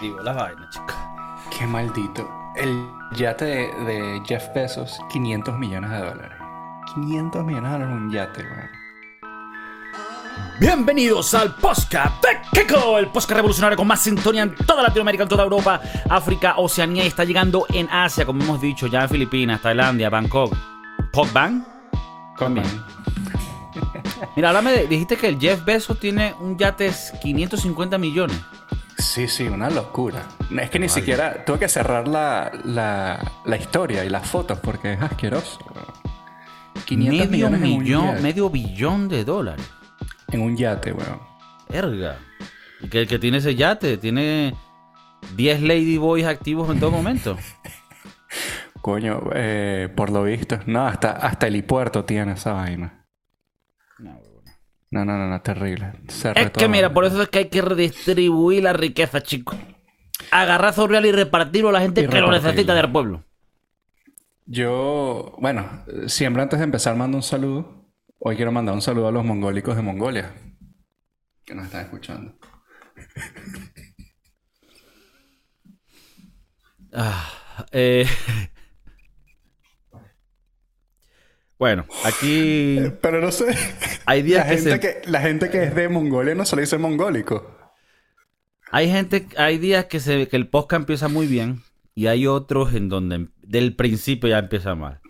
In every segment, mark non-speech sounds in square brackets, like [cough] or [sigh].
Digo, las vainas, chicas. Qué maldito. El yate de, de Jeff Bezos, 500 millones de dólares. 500 millones de dólares en un yate, weón. Bienvenidos al podcast de Kiko, el podcast revolucionario con más sintonía en toda Latinoamérica, en toda Europa, África, Oceanía y está llegando en Asia, como hemos dicho, ya en Filipinas, Tailandia, Bangkok. ¿Pogban? Con Mira, háblame de, dijiste que el Jeff Bezos tiene un yate de 550 millones. Sí, sí, una locura. Es que ni siquiera tuve que cerrar la, la, la historia y las fotos porque es asqueroso. weón. 500 medio millón, medio billón de dólares. En un yate, weón. Verga. Y que el que tiene ese yate tiene 10 ladyboys activos en todo momento. [laughs] Coño, eh, por lo visto. No, hasta, hasta el helipuerto tiene esa vaina. No, no, no, no, terrible. Cerré Es que mira, por eso es que hay que redistribuir la riqueza, chicos. Agarrar sobre real y repartirlo a la gente Y que lo necesita del pueblo. Yo, bueno, siempre antes de empezar mando un saludo. Hoy quiero mandar un saludo a los mongólicos de Mongolia. Que nos están escuchando. Ah, eh, [laughs] Bueno, aquí [laughs] Pero no sé. hay La días que gente se... que, la gente que es de Mongolia no se le dice mongólico. Hay gente, hay días que se que el podcast empieza muy bien y hay otros en donde em- del principio ya empieza mal.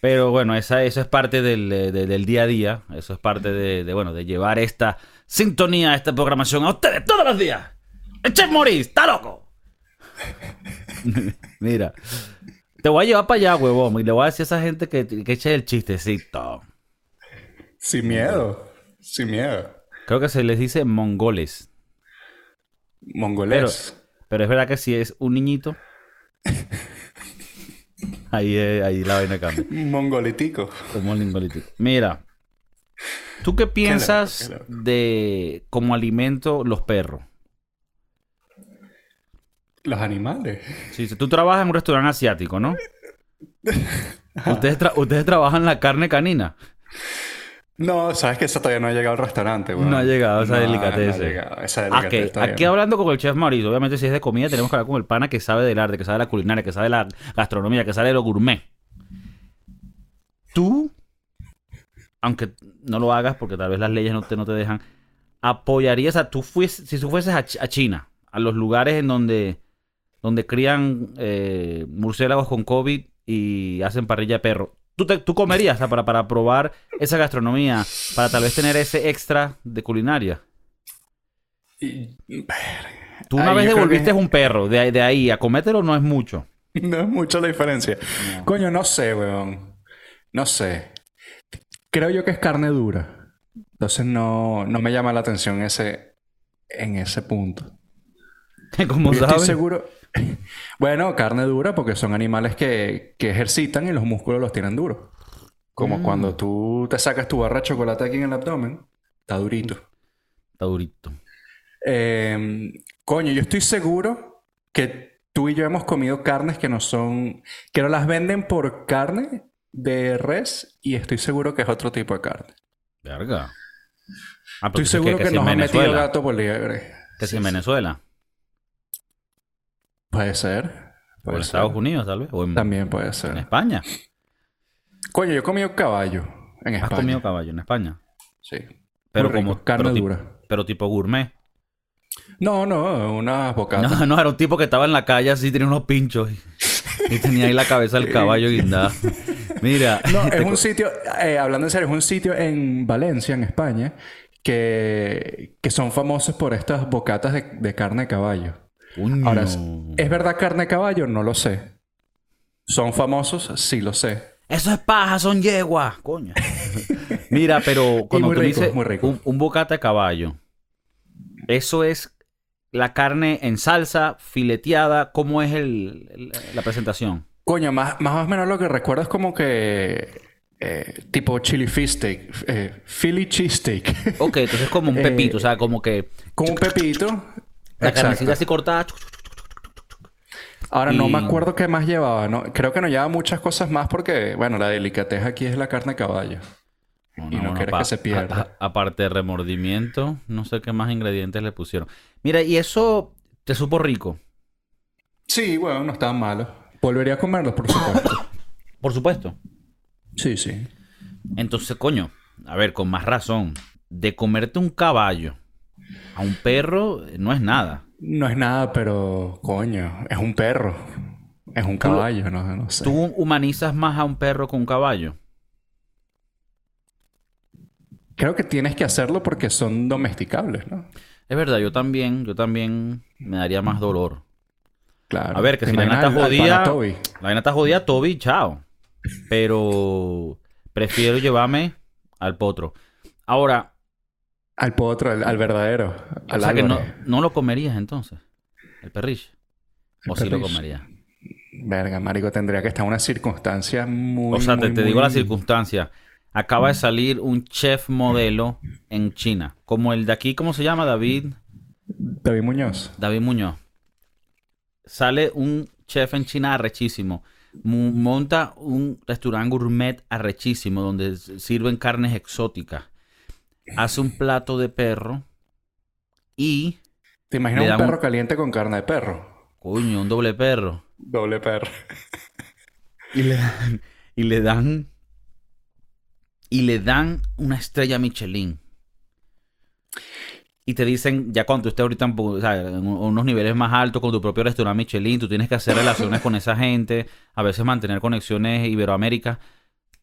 Pero bueno, esa, eso es parte del, eh, de- del día a día. Eso es parte de, de, bueno, de llevar esta sintonía, esta programación a ustedes todos los días. El Chef Maurice, está loco. [laughs] Mira, te voy a llevar para allá, huevón, y le voy a decir a esa gente que, que eche el chistecito. Sin miedo. Sin miedo. Creo que se les dice mongoles. Mongolés. Pero es verdad que si es un niñito, [laughs] ahí, eh, ahí la vaina cambia. Mongolitico. Como lingolítico. Mira, ¿tú qué piensas qué loco. de como alimento los perros? Los animales. Si tú trabajas en un restaurante asiático, ¿no? [laughs] Ustedes, tra- ustedes trabajan la carne canina. No, sabes que eso todavía no ha llegado al restaurante, weón. No ha llegado esa No, delicatez. no ha llegado, esa Ah, delicatez aquí no. hablando con el chef Mauricio, obviamente si es de comida tenemos que hablar con el pana que sabe del arte, que sabe de la culinaria, que sabe de la gastronomía, que sabe de lo gourmet. Tú, aunque no lo hagas porque tal vez las leyes no te, no te dejan, apoyarías a tú fues- si tú fueses a, Ch- a China, a los lugares en donde, donde crían eh, murciélagos con COVID y hacen parrilla de perro. ¿Tú, te- tú comerías para, para probar esa gastronomía, para tal vez tener ese extra de culinaria? Y- Tú una Ay, vez devolviste que- un perro, de, ahí- de ahí a comértelo no es mucho. No es mucho la diferencia. Coño, no sé, weón. No sé. Creo yo que es carne dura. Entonces no, no me llama la atención ese, en ese punto. [laughs] Como Porque estoy sabes. seguro. Bueno, carne dura porque son animales que, que ejercitan y los músculos los tienen duros. Como Mm. cuando tú te sacas tu barra de chocolate aquí en el abdomen, está durito. Está durito. Eh, coño, yo estoy seguro que tú y yo hemos comido carnes que no son, que no las venden por carne de res y estoy seguro que es otro tipo de carne. Verga. Ah, Estoy seguro que, si en nos han metido gato por liebre. Que si en Venezuela. Puede ser. O en ser. Estados Unidos, tal vez. O en, También puede en ser. España. Coño, yo he comido caballo en Has España. comido caballo en España. Sí. Pero rico. como carne pero, dura. pero tipo gourmet. No, no, unas bocatas. No, no, era un tipo que estaba en la calle así, tenía unos pinchos. Y, y tenía ahí la cabeza del caballo guindada. Mira. No, es un sitio, eh, hablando en serio, es un sitio en Valencia, en España, que, que son famosos por estas bocatas de, de carne de caballo. Ahora, ¿es verdad carne de caballo? No lo sé. ¿Son famosos? Sí lo sé. Eso es paja, son yeguas, coño. [laughs] Mira, pero cuando muy tú rico, dices muy rico. Un, un bocata de caballo, eso es la carne en salsa, fileteada, ¿cómo es el, el- la presentación? Coño, más, más o menos lo que recuerdo es como que... eh, tipo chili fish steak. eh, Philly cheese steak. Ok, entonces es como un [laughs] Eh, pepito, o sea, como que Con un pepito. La Exacto. carnecita así cortada. Ahora no me acuerdo qué más llevaba. No, creo que no llevaba muchas cosas más porque, bueno, la delicatez aquí es la carne de caballo. Y no quieres que se pierda. aparte de remordimiento, no sé qué más ingredientes le pusieron. Mira, y eso, ¿Te supo rico? Sí, bueno, no estaban malos. Volvería a comerlos, por supuesto. [coughs] Por supuesto. sí, sí. Entonces, coño, a ver, con más razón, de comerte un caballo a un perro no es nada. No es nada, pero coño, es un perro. Es un caballo, no, no sé. ¿Tú humanizas más a un perro que un caballo? Creo que tienes que hacerlo porque son domesticables, ¿no? Es verdad, yo también, yo también me daría más dolor. Claro. A ver, que ¿Te si la al- al jodida, la vaina está jodida, Toby, chao. Pero prefiero llevarme al potro. Ahora, Al potro, al, al verdadero. Al o sea que no, no lo comerías entonces, el perriche. El O sí lo comerías. Verga, marico, tendría que estar en una circunstancia muy... O sea, te, muy, te digo muy- la circunstancia. Acaba de salir un chef modelo en China. Como el de aquí, ¿cómo se llama? David. David Muñoz. David Muñoz. Sale un chef en China arrechísimo. Monta un restaurante gourmet arrechísimo donde sirven carnes exóticas. Hace un plato de perro y, ¿Te imaginas un perro un- caliente con carne de perro? coño, un doble perro. Doble perro. Y le dan, y le dan, y le dan una estrella Michelin. Y te dicen, ya cuando tú estés ahorita en, pu- o sea, en unos niveles más altos con tu propio restaurante Michelin, tú tienes que hacer relaciones con esa gente, a veces mantener conexiones Iberoamérica.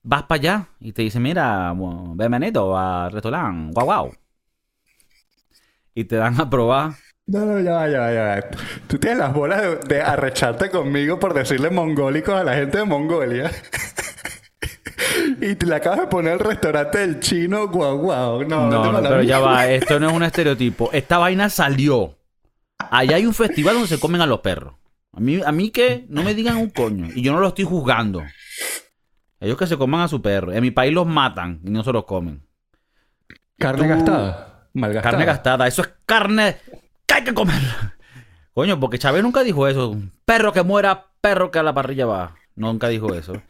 Vas para allá y te dicen, mira, bienvenido al restaurante, guau guau. Y te dan a probar. No, no, ya va, ya va, ya va. Tú tienes las bolas de, de arrecharte conmigo por decirle mongólicos a la gente de Mongolia. [laughs] y te le acabas de poner el restaurante del chino, guau, guau. No, No, no, pero ya va, esto no es un estereotipo. Esta vaina salió. Allá hay un festival donde se comen a los perros. A mí, a mí que no me digan un coño. Y yo no lo estoy juzgando. Ellos que se coman a su perro. En mi país los matan y no se los comen. Carne tú- gastada. Malgastada. Carne gastada. Eso es carne que hay que comer. Coño, porque Chávez nunca dijo eso. Perro que muera, perro que a la parrilla va. Nunca dijo eso. [laughs]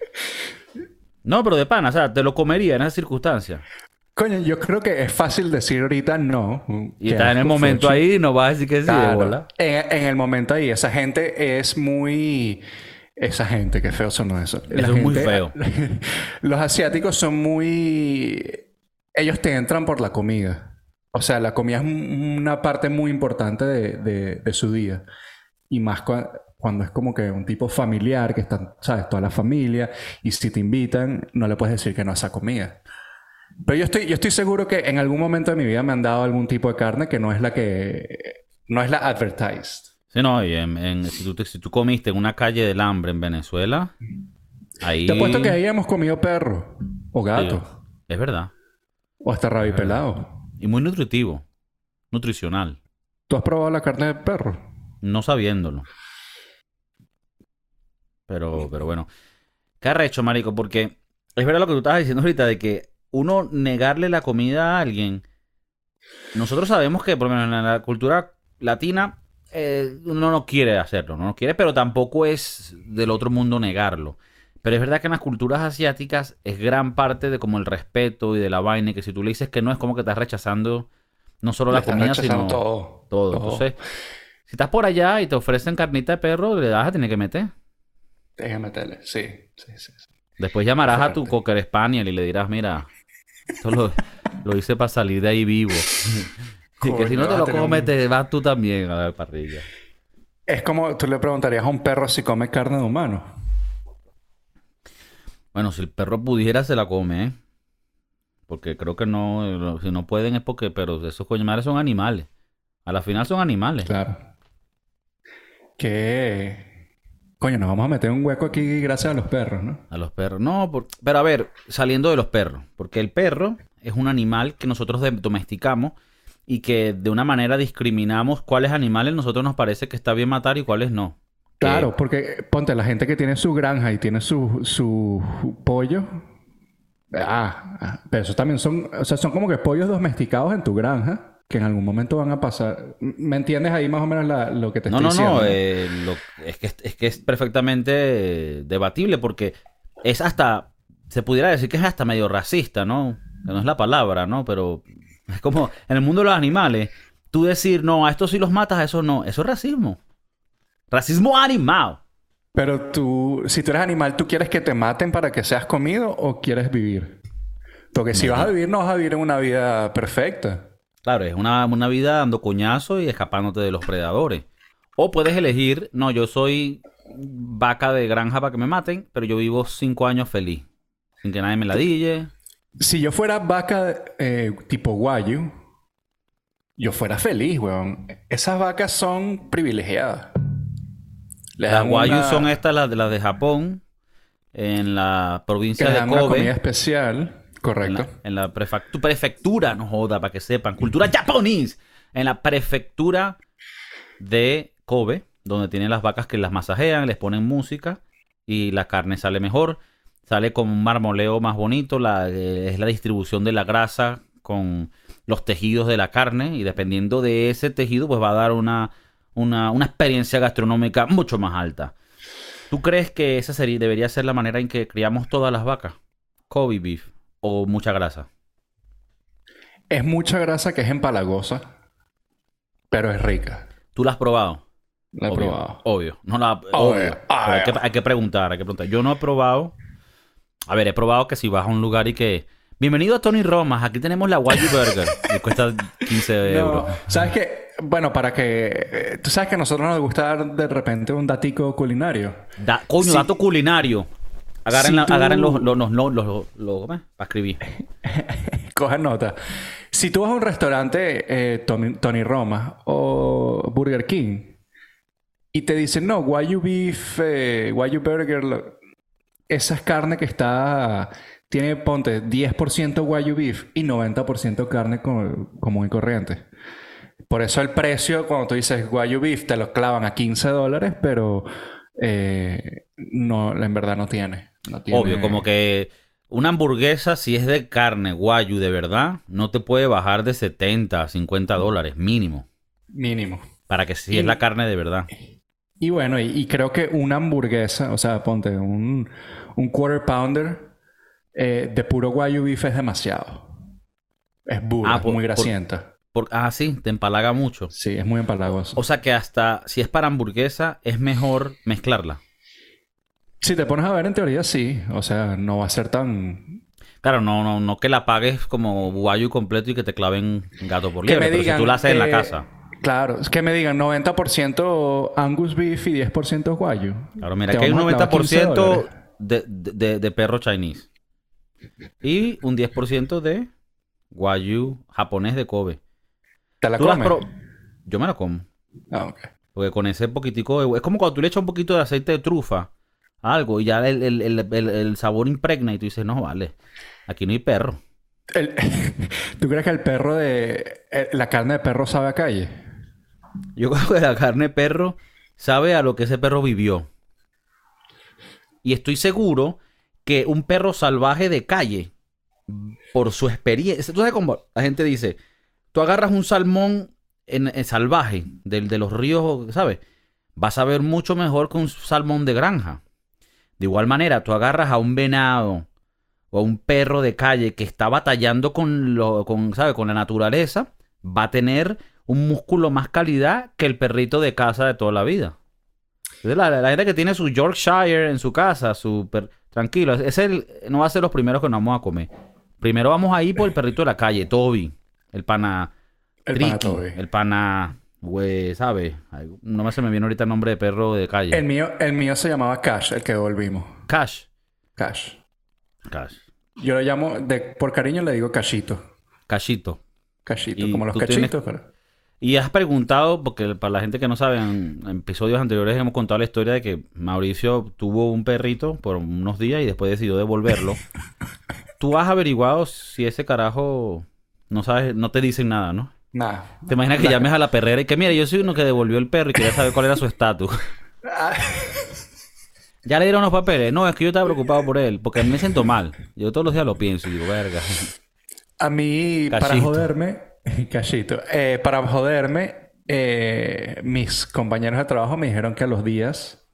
No, pero de pana, o sea, te lo comería en esas circunstancias. Coño, yo creo que es fácil decir ahorita no. Y Qué estás en el momento ahí y no vas a decir que sí, Claro. En, en el momento ahí, esa gente es muy... Esa gente, qué feo sonó eso. Eso es muy feo. [laughs] Los asiáticos son muy... Ellos te entran por la comida. O sea, la comida es un- una parte muy importante de, de- de su día. Y más cua- cuando es como que un tipo familiar, que están, ¿sabes? Toda la familia. Y si te invitan, no le puedes decir que no a esa comida. Pero yo estoy, yo estoy seguro que en algún momento de mi vida me han dado algún tipo de carne que no es la que... No es la advertised. Sí, no, y en- en- si, tú, te- si tú comiste en una calle del hambre en Venezuela, ahí... Te apuesto que ahí hemos comido perro. O gato. Es verdad. O hasta rabipelado. Y muy nutritivo. Nutricional. ¿Tú has probado la carne de perro? No sabiéndolo. Pero, pero bueno. ¿Qué arrecho, marico? Porque es verdad lo que tú estabas diciendo ahorita de que uno negarle la comida a alguien. Nosotros sabemos que, por lo menos en la cultura latina, eh, uno no quiere hacerlo, no quiere, pero tampoco es del otro mundo negarlo. Pero es verdad que en las culturas asiáticas es gran parte de como el respeto y de la vaina, que si tú le dices que no, es como que estás rechazando no solo la comida, sino todo. todo. Entonces, si estás por allá y te ofrecen carnita de perro, le das a tener que meter. Déjame meterle. Sí, sí, sí. sí. Después llamarás a tu. Cocker Spaniel y le dirás, mira, esto lo, lo hice para salir de ahí vivo. Y que si no te lo comes, un- te vas tú también a la parrilla. Es como tú le preguntarías a un perro si come carne de humano. Bueno, si el perro pudiera, se la come, ¿eh? Porque creo que no, si no pueden es porque, pero esos coño madres son animales. A la final son animales. Claro. Que... Coño, nos vamos a meter un hueco aquí gracias a los perros, ¿no? A los perros. No, por- pero a ver, saliendo de los perros. Porque el perro es un animal que nosotros domesticamos y que de una manera discriminamos cuáles animales nosotros nos parece que está bien matar y cuáles no. Que- Claro, porque ponte, la gente que tiene su granja y tiene su, su pollo. Ah, ah, pero esos también son, o sea, son como que pollos domesticados en tu granja que en algún momento van a pasar. ¿Me entiendes ahí más o menos la- lo que te No, estoy no, diciendo? no. eh, es, que, es que es perfectamente debatible porque es hasta, se pudiera decir que es hasta medio racista, ¿no? Que no es la palabra, ¿no? Pero es como, en el mundo de los animales, tú decir, no, a estos sí los matas, a esos no. Eso es racismo. Racismo animal. Pero tú, si tú eres animal, ¿tú quieres que te maten para que seas comido o quieres vivir? Porque si vas a vivir, no vas a vivir en una vida perfecta. Claro, es una, una vida dando coñazo y escapándote de los predadores. O puedes elegir, no, yo soy vaca de granja para que me maten, pero yo vivo cinco años feliz. Sin que nadie me la dille. Si yo fuera vaca eh, tipo guayu, yo fuera feliz, weón. Esas vacas son privilegiadas. las dan son estas, las de, las de Japón, en la provincia de Kobe. Una comida especial, correcto. En la, prefectura, no joda, para que sepan. Cultura japonés. En la prefectura de Kobe, donde tienen las vacas que las masajean, les ponen música y la carne sale mejor. Sale con un marmoleo más bonito, la, eh, es la distribución de la grasa con los tejidos de la carne y dependiendo de ese tejido pues va a dar una, una, experiencia gastronómica mucho más alta. ¿Tú crees que esa sería, debería ser la manera en que criamos todas las vacas? Kobe beef o mucha grasa. Es mucha grasa que es empalagosa, pero es rica. ¿Tú la has probado? La he probado. Obvio. No la, obvio. Hay, que, hay, que, preguntar, hay que preguntar. Yo no he probado. A ver, he probado que si vas a un lugar y que Bienvenido a Tony Romas. Aquí tenemos la Wagyu Burger. [laughs] que cuesta 15 euros. ¿Sabes qué? Bueno, para que... Eh, tú sabes que a nosotros nos gusta dar de repente un datico culinario. Da, coño, dato culinario. Agarren, los, los, los, los, los, para escribir. [laughs] Cojan nota. Si tú vas a un restaurante eh, Tony, Tony Roma o Burger King y te dicen, no, Wagyu Beef, eh, Wagyu Burger, esa es carne que está tiene, ponte, 10% Wagyu beef y 90% carne común y corriente. Por eso el precio, cuando tú dices Wagyu beef, te lo clavan a 15 dólares, pero eh, no, en verdad no tiene, Obvio, como que una hamburguesa, si es de carne Wagyu de verdad, no te puede bajar de 70 50 dólares, mínimo. Mínimo. Para que si es la carne de verdad. Y bueno, y, creo que una hamburguesa, o sea, ponte un, un quarter pounder eh, de puro guayu beef es demasiado. Es burra, ah, muy grasienta. ah, sí, te empalaga mucho. Sí, es muy empalagoso. O sea que hasta si es para hamburguesa, es mejor mezclarla. Si te pones a ver, en teoría sí. O sea, no va a ser tan. Claro, no, no, no que la pagues como guayu completo y que te claven gato por liebre. pero si tú la haces en la casa. Claro, es que me digan 90% Angus beef y 10% guayu. Claro, mira, que hay un 90% de, de, de, perro chinese. Y un 10% de Wagyu japonés de Kobe. ¿Te la comes? Yo me la como. Ah, ok. Porque con ese poquitico Es como cuando tú le echas un poquito de aceite de trufa a algo y ya el, sabor impregna y tú dices, no, vale, aquí no hay perro. [laughs] ¿Tú crees que el perro de... La carne de perro sabe a calle? Yo [laughs] creo que la carne perro sabe a lo que ese perro vivió. Y estoy seguro que un perro salvaje de calle, por su experiencia. Tú sabes cómo la gente dice, tú agarras un salmón en, salvaje del, de los ríos, ¿sabes? Vas a ver mucho mejor que un salmón de granja. De igual manera, tú agarras a un venado o a un perro de calle que está batallando con, lo, con, ¿sabes? con la naturaleza, va a tener un músculo más calidad que el perrito de casa de toda la vida. La, la, gente que tiene su Yorkshire en su casa, su Tranquilo, es el, no va a ser los primeros que nos vamos a comer. Primero vamos a ir por el perrito de la calle, Toby. El pana. El pana Toby. El pana. Güey, ¿sabes? No me se me viene ahorita el nombre de perro de calle. El mío, el mío se llamaba Cash, el que volvimos. Cash. Cash. Cash. Yo lo llamo, de, por cariño le digo Cashito. Cashito. Cashito, como los cachitos, pero... Y has preguntado, porque para la gente que no sabe, en, episodios anteriores hemos contado la historia de que Mauricio tuvo un perrito por unos días y después decidió devolverlo. [laughs] ¿Tú has averiguado si ese carajo no sabes, no te dicen nada, no? Nada. ¿Te imaginas que llames a la perrera y que mira, yo soy uno que devolvió el perro y quería saber cuál era su estatus? [laughs] ya le dieron los papeles. No, es que yo estaba preocupado por él, porque me siento mal. Yo todos los días lo pienso y digo, verga. A mí, para joderme, [laughs] Cachito. Eh, para joderme, eh, mis compañeros de trabajo me dijeron que a los días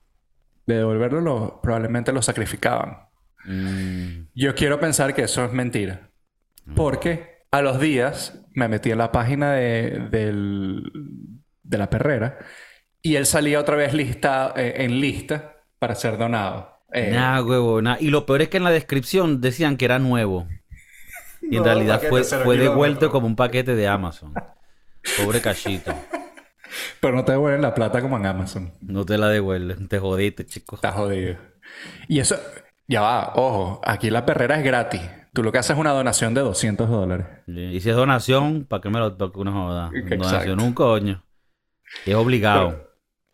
de devolverlo probablemente lo sacrificaban. Mm. Yo quiero pensar que eso es mentira. Mm. Porque a los días me metí en la página de, del- de la perrera y él salía otra vez lista, eh, en lista para ser donado. Nah, huevo, nah. Y lo peor es que en la descripción decían que era nuevo. Y en No, realidad fue, fue devuelto como un paquete de Amazon. Pobre cachito. Pero no te devuelven la plata como en Amazon. No te la devuelven. Te jodiste, chico. Estás jodido. Y eso, ya va, ojo, aquí la perrera es gratis. Tú lo que haces es una donación de 200 dólares. Y si es donación, ¿para qué me lo toca una joda? Exacto. Donación un coño. Y es obligado.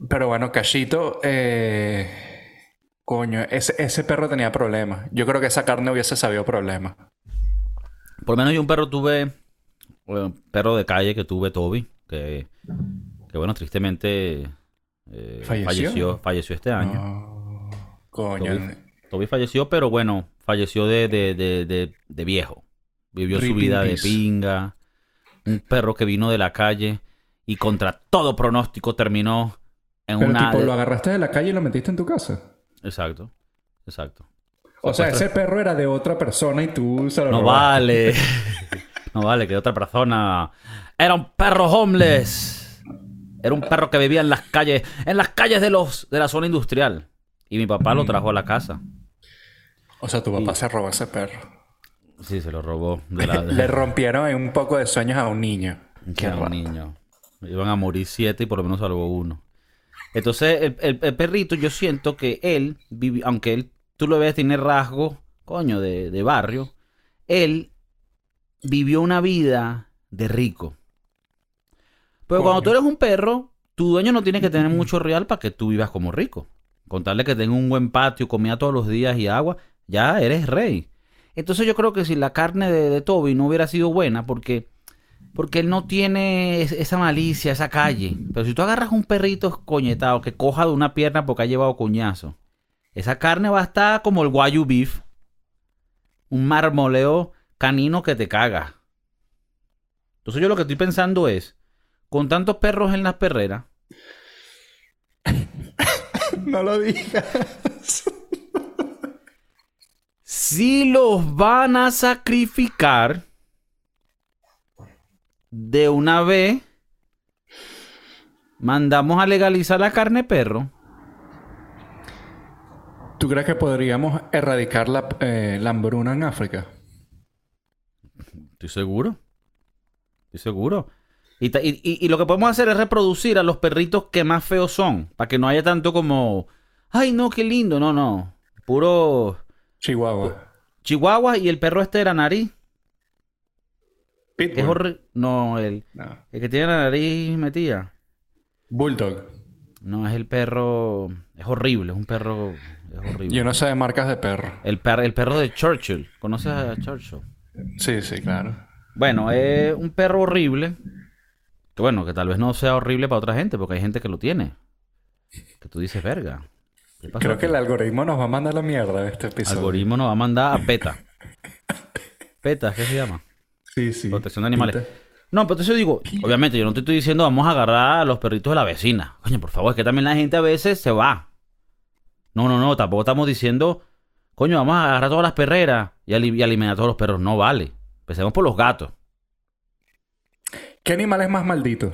Pero bueno, Cachito, eh, coño, ese, ese perro tenía problemas. Yo creo que esa carne hubiese sabido problemas. Por lo menos yo un perro tuve, bueno, perro de calle que tuve, Toby, que, que bueno, tristemente eh, ¿Falleció? falleció, falleció este año. Oh, coño. Toby, Toby falleció, pero bueno, falleció de, de, de, de, de viejo. Vivió su Rip vida de pinga. Un perro que vino de la calle y contra todo pronóstico terminó en Pero una... tipo, lo agarraste de la calle y lo metiste en tu casa. Exacto, exacto. O sea, ese perro era de otra persona y tú se lo No robaste. vale. [laughs] No vale, que otra persona. Era un perro homeless. Era un perro que vivía en las calles, en las calles de los de la zona industrial. Y mi papá Mm. lo trajo a la casa. O sea, tu papá se robó ese perro. Sí, se lo robó de la de- [laughs] Le rompieron un poco de sueños a un niño. Qué era un niño. Iban a morir siete y por lo menos salvó uno. Entonces, el, el- el perrito, yo siento que él, vivi- aunque él, tú lo ves, tiene rasgos, coño, de, de barrio, él vivió una vida de rico. Pero cuando tú eres un perro, tu dueño no tiene que tener mucho real para que tú vivas como rico. Contarle que tenga un buen patio, comida todos los días y agua, ya eres rey. Entonces yo creo que si la carne de, de Toby no hubiera sido buena, porque, porque él no tiene es- esa malicia, esa calle. Pero si tú agarras un perrito coñetado que coja de una pierna porque ha llevado coñazo, esa carne va a estar como el guayu beef. Un marmoleo canino que te caga. Entonces yo lo que estoy pensando es, con tantos perros en las perreras, [laughs] No lo digas. si los van a sacrificar de una vez, mandamos a legalizar la carne perro. ¿Tú crees que podríamos erradicar la, eh, la hambruna en África? Estoy seguro. Estoy seguro. Y, y- y- lo que podemos hacer es reproducir a los perritos que más feos son. Para que no haya tanto como. Ay, no, qué lindo. No, no. Puro Chihuahua. chihuahua y el perro este era nariz. que Es Pitbull. horrible. No, el, No. el que tiene la nariz metida. Bulldog. No, es el perro. Es horrible. Es un perro. Es horrible. Yo no sé de marcas de perro. El, per- el perro de Churchill. ¿Conoces a Churchill? Sí, sí, claro. Bueno, es un perro horrible. Que bueno, que tal vez no sea horrible para otra gente, porque hay gente que lo tiene. Que tú dices, verga. ¿qué pasó Creo que aquí?" el el algoritmo nos va a mandar la mierda de este episodio. algoritmo nos va a mandar a PETA. PETA, ¿qué se llama? Sí, sí. Protección de animales. Pita. No, pero entonces yo digo, obviamente yo no te estoy diciendo vamos a agarrar a los perritos de la vecina. Coño, por favor, es que también la gente a veces se va. No, no, no, tampoco estamos diciendo, coño, vamos a agarrar todas las perreras y, y eliminar a todos los perros. No vale. Empecemos por los gatos. ¿Qué animal es más maldito?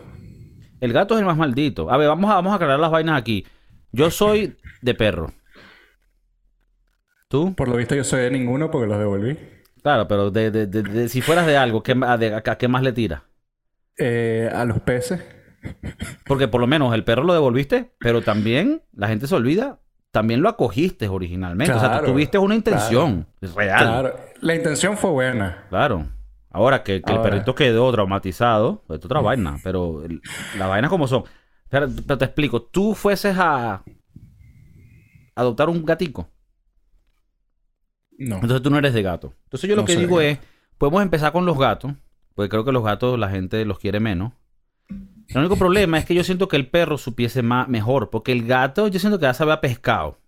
El gato es el más maldito. A ver, vamos a, vamos a aclarar las vainas aquí. Yo soy de perro. ¿Tú? Por lo visto yo soy de ninguno porque los devolví. Claro, pero de, de- de- de- si fueras de algo, ¿qué, a qué más le tiras? Eh, a los peces. Porque por lo menos el perro lo devolviste, pero también la gente se olvida, también lo acogiste originalmente. o sea, tú Claro, tuviste una intención real. Claro. Claro. La intención fue buena. Ahora que, que el perrito quedó traumatizado, es otra vaina, pero las vainas como son. Pero, pero te explico, tú fueses a adoptar un gatico. No. Entonces tú no eres de gato. Entonces yo lo No que digo es, podemos empezar con los gatos, porque creo que los gatos la gente los quiere menos. El único problema es que yo siento que el perro supiese más, mejor, porque el gato yo siento que ya sabe a pescado.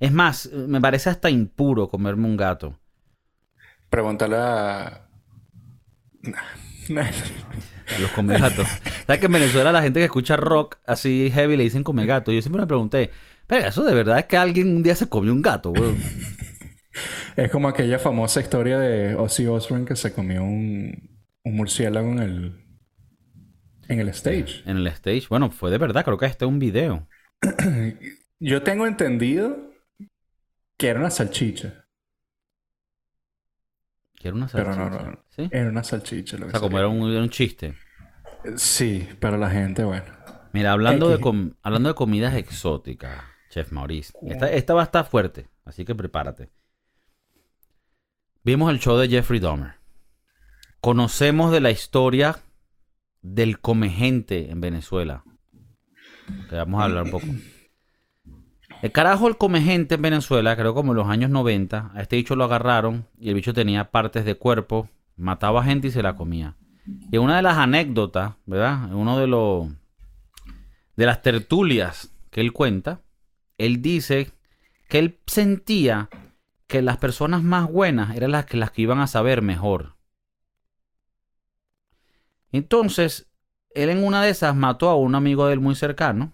Es más, me parece hasta impuro comerme un gato. Pregúntale a... A los come gatos. ¿Sabes que en Venezuela la gente que escucha rock así heavy le dicen come gato? Yo siempre me pregunté, pero eso de verdad es que alguien un día se comió un gato, weón. [laughs] Es como aquella famosa historia de Ozzy Osbourne que se comió un, un murciélago en el, en el stage. En el stage. Bueno, fue de verdad, creo que este es un video. [clears throat] Yo tengo entendido que era una salchicha. Que era una salchicha. no, no, no. ¿Sí? Era una salchicha. Lo O sea, como era un, era un chiste. Sí, pero la gente, bueno. Mira, hablando de, X. com- hablando de comidas exóticas, Chef Maurice. Esta, esta va a estar fuerte, así que prepárate. Vimos el show de Jeffrey Dahmer. Conocemos de la historia del comegente en Venezuela. Vamos a hablar un poco. El carajo, el comegente en Venezuela, creo como en los años 90, a este bicho lo agarraron y el bicho tenía partes de cuerpo, mataba gente y se la comía. Y una de las anécdotas, ¿verdad? Uno de los de las tertulias que él cuenta, él dice que él sentía que las personas más buenas eran las que las que iban a saber mejor. Entonces, él en una de esas mató a un amigo de él muy cercano,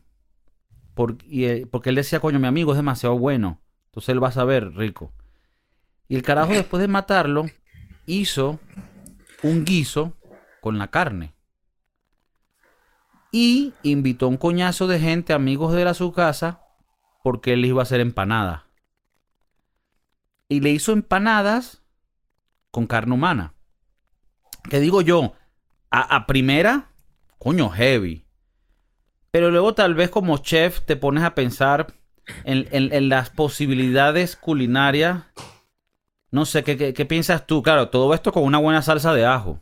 por- y él- porque él decía, coño, mi amigo es demasiado bueno, entonces él va a saber rico. Y el carajo [laughs] después de matarlo, hizo un guiso con la carne. Y invitó a un coñazo de gente, amigos de él a su casa, porque él iba a hacer empanadas. Y le hizo empanadas con carne humana. Que digo yo, a, a primera, coño, heavy. Pero luego tal vez como chef te pones a pensar en, en- en las posibilidades culinarias. No sé, ¿qué, qué, qué piensas tú? Claro, todo esto con una buena salsa de ajo.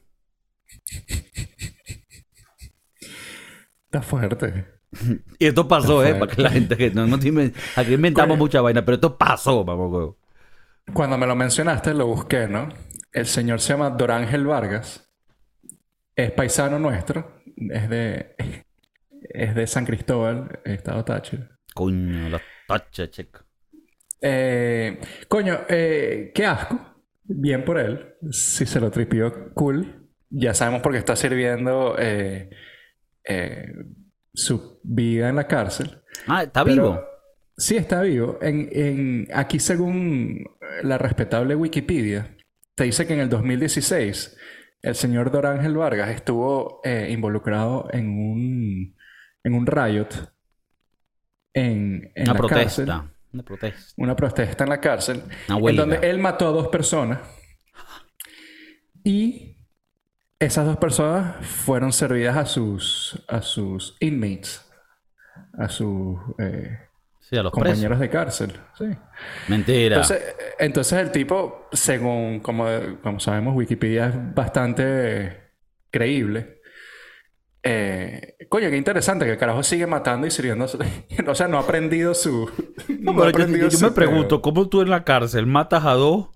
Está fuerte. Y esto pasó, ¿eh? fuerte. Para que la gente que no, no aquí inventamos mucha vaina, pero esto pasó, vamos, Cuando me lo mencionaste, lo busqué, ¿no? El señor se llama Dorángel Vargas. Es paisano nuestro. Es de... Es de San Cristóbal, Estado Táchira. Coño, la tacha, chica. Eh, coño, eh, qué asco. Bien por él. Si se lo tripió, cool. Ya sabemos por qué está sirviendo eh, eh, su vida en la cárcel. Ah, está Pero- vivo. Sí, está vivo. En, en- aquí, según la respetable Wikipedia, te dice que en el 2016 el señor Dorángel Vargas estuvo eh, involucrado en un, en un riot en, en Una la protesta. cárcel. Una protesta. Una protesta en la cárcel. Una en donde él mató a dos personas. Y esas dos personas fueron servidas a sus, a sus inmates. A sus eh, Sí, a los presos. compañeros de cárcel. Sí. Mentira. Entonces, entonces el tipo, según como, como sabemos, Wikipedia es bastante creíble. Eh, coño, qué interesante que el carajo sigue matando y sirviendo. [laughs] o sea, no ha aprendido su. No, yo, yo su me pregunto. ¿cómo tú en la cárcel matas a dos?